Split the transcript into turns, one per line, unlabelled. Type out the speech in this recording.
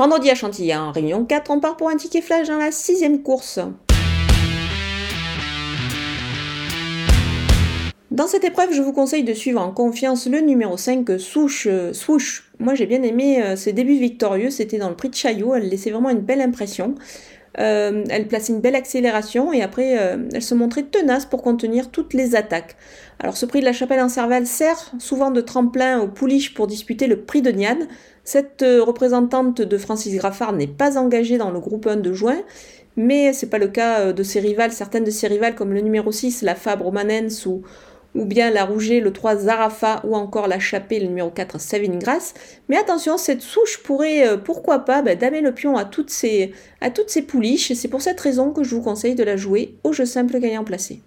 Vendredi à Chantilly, en réunion 4, on part pour un ticket flash dans la sixième course. Dans cette épreuve, je vous conseille de suivre en confiance le numéro 5, Swoosh. Swoosh. Moi j'ai bien aimé euh, ses débuts victorieux, c'était dans le prix de Chaillot, elle laissait vraiment une belle impression. Euh, elle plaçait une belle accélération et après euh, elle se montrait tenace pour contenir toutes les attaques. Alors ce prix de la Chapelle en Serval sert souvent de tremplin au pouliche pour disputer le prix de Niad. Cette représentante de Francis Graffard n'est pas engagée dans le groupe 1 de juin, mais c'est pas le cas de ses rivales, certaines de ses rivales comme le numéro 6, la Fabre Romanens ou ou bien la Rouget, le 3 Zarafa, ou encore la Chapée, le numéro 4 Savine Grasse. Mais attention, cette souche pourrait, euh, pourquoi pas, bah, damer le pion à toutes ces, à toutes pouliches. C'est pour cette raison que je vous conseille de la jouer au jeu simple gagnant placé.